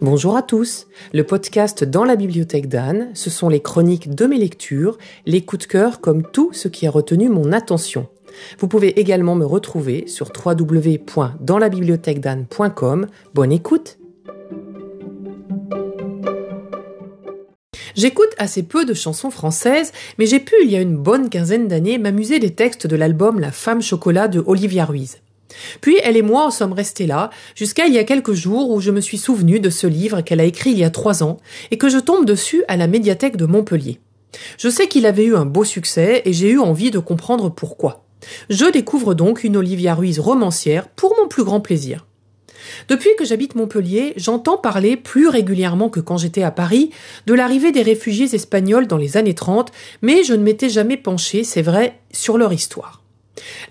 Bonjour à tous. Le podcast Dans la bibliothèque d'Anne, ce sont les chroniques de mes lectures, les coups de cœur comme tout ce qui a retenu mon attention. Vous pouvez également me retrouver sur www.danslabibliothèquedanne.com. Bonne écoute. J'écoute assez peu de chansons françaises, mais j'ai pu, il y a une bonne quinzaine d'années, m'amuser des textes de l'album La femme chocolat de Olivia Ruiz. Puis elle et moi en sommes restés là, jusqu'à il y a quelques jours où je me suis souvenu de ce livre qu'elle a écrit il y a trois ans, et que je tombe dessus à la médiathèque de Montpellier. Je sais qu'il avait eu un beau succès, et j'ai eu envie de comprendre pourquoi. Je découvre donc une Olivia Ruiz romancière pour mon plus grand plaisir. Depuis que j'habite Montpellier, j'entends parler plus régulièrement que quand j'étais à Paris de l'arrivée des réfugiés espagnols dans les années 30, mais je ne m'étais jamais penché, c'est vrai, sur leur histoire.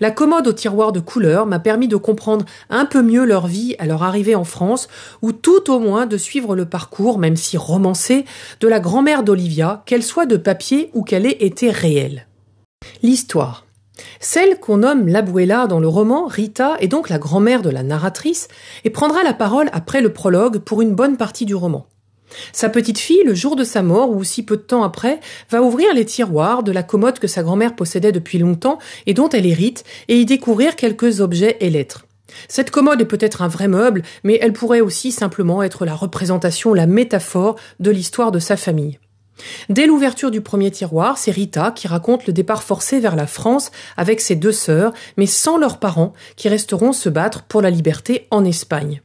La commode au tiroir de couleur m'a permis de comprendre un peu mieux leur vie à leur arrivée en France, ou tout au moins de suivre le parcours, même si romancé, de la grand-mère d'Olivia, qu'elle soit de papier ou qu'elle ait été réelle. L'histoire. Celle qu'on nomme l'abuela dans le roman, Rita, est donc la grand-mère de la narratrice, et prendra la parole après le prologue pour une bonne partie du roman. Sa petite fille, le jour de sa mort, ou si peu de temps après, va ouvrir les tiroirs de la commode que sa grand-mère possédait depuis longtemps et dont elle hérite, et y découvrir quelques objets et lettres. Cette commode est peut-être un vrai meuble, mais elle pourrait aussi simplement être la représentation, la métaphore de l'histoire de sa famille. Dès l'ouverture du premier tiroir, c'est Rita qui raconte le départ forcé vers la France avec ses deux sœurs, mais sans leurs parents, qui resteront se battre pour la liberté en Espagne.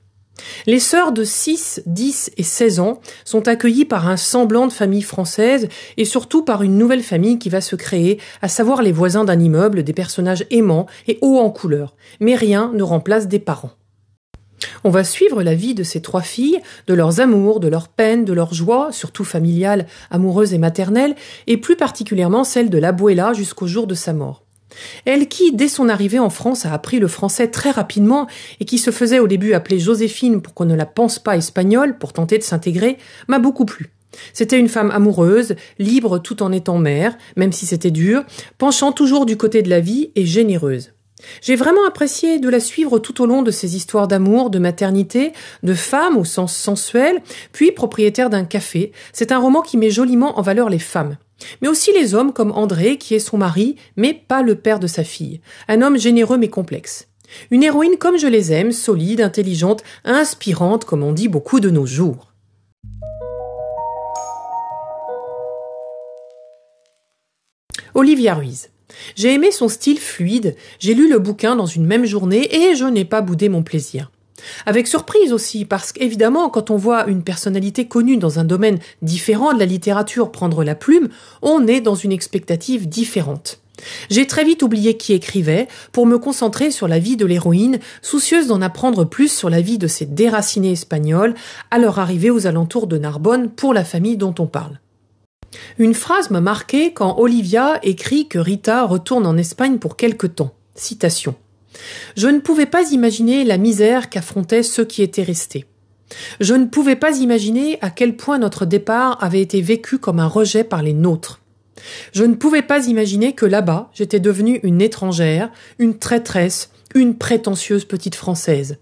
Les sœurs de 6, 10 et 16 ans sont accueillies par un semblant de famille française et surtout par une nouvelle famille qui va se créer, à savoir les voisins d'un immeuble, des personnages aimants et hauts en couleur. Mais rien ne remplace des parents. On va suivre la vie de ces trois filles, de leurs amours, de leurs peines, de leurs joies, surtout familiales, amoureuses et maternelles, et plus particulièrement celle de l'abuela jusqu'au jour de sa mort. Elle qui, dès son arrivée en France, a appris le français très rapidement et qui se faisait au début appeler Joséphine pour qu'on ne la pense pas espagnole pour tenter de s'intégrer, m'a beaucoup plu. C'était une femme amoureuse, libre tout en étant mère, même si c'était dur, penchant toujours du côté de la vie et généreuse. J'ai vraiment apprécié de la suivre tout au long de ses histoires d'amour, de maternité, de femme au sens sensuel, puis propriétaire d'un café. C'est un roman qui met joliment en valeur les femmes. Mais aussi les hommes comme André, qui est son mari, mais pas le père de sa fille. Un homme généreux mais complexe. Une héroïne comme je les aime, solide, intelligente, inspirante, comme on dit beaucoup de nos jours. Olivia Ruiz. J'ai aimé son style fluide, j'ai lu le bouquin dans une même journée et je n'ai pas boudé mon plaisir. Avec surprise aussi, parce qu'évidemment, quand on voit une personnalité connue dans un domaine différent de la littérature prendre la plume, on est dans une expectative différente. J'ai très vite oublié qui écrivait pour me concentrer sur la vie de l'héroïne, soucieuse d'en apprendre plus sur la vie de ces déracinés espagnols à leur arrivée aux alentours de Narbonne pour la famille dont on parle. Une phrase m'a marqué quand Olivia écrit que Rita retourne en Espagne pour quelque temps. Citation. Je ne pouvais pas imaginer la misère qu'affrontaient ceux qui étaient restés. Je ne pouvais pas imaginer à quel point notre départ avait été vécu comme un rejet par les nôtres. Je ne pouvais pas imaginer que là-bas j'étais devenue une étrangère, une traîtresse, une prétentieuse petite française.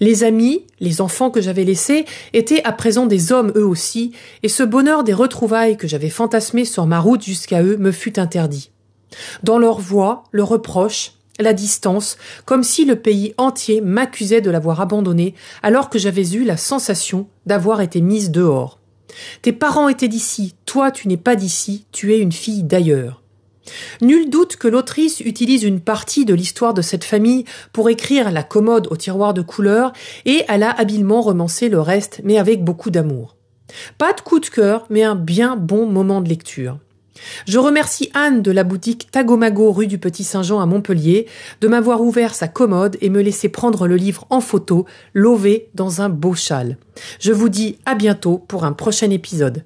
Les amis, les enfants que j'avais laissés étaient à présent des hommes eux aussi, et ce bonheur des retrouvailles que j'avais fantasmé sur ma route jusqu'à eux me fut interdit. Dans leur voix, le reproche, la distance, comme si le pays entier m'accusait de l'avoir abandonné, alors que j'avais eu la sensation d'avoir été mise dehors. Tes parents étaient d'ici, toi tu n'es pas d'ici, tu es une fille d'ailleurs. Nul doute que l'autrice utilise une partie de l'histoire de cette famille pour écrire la commode au tiroir de couleur et elle a habilement romancé le reste, mais avec beaucoup d'amour. Pas de coup de cœur, mais un bien bon moment de lecture. Je remercie Anne de la boutique Tagomago rue du Petit Saint-Jean à Montpellier de m'avoir ouvert sa commode et me laisser prendre le livre en photo, lové dans un beau châle. Je vous dis à bientôt pour un prochain épisode.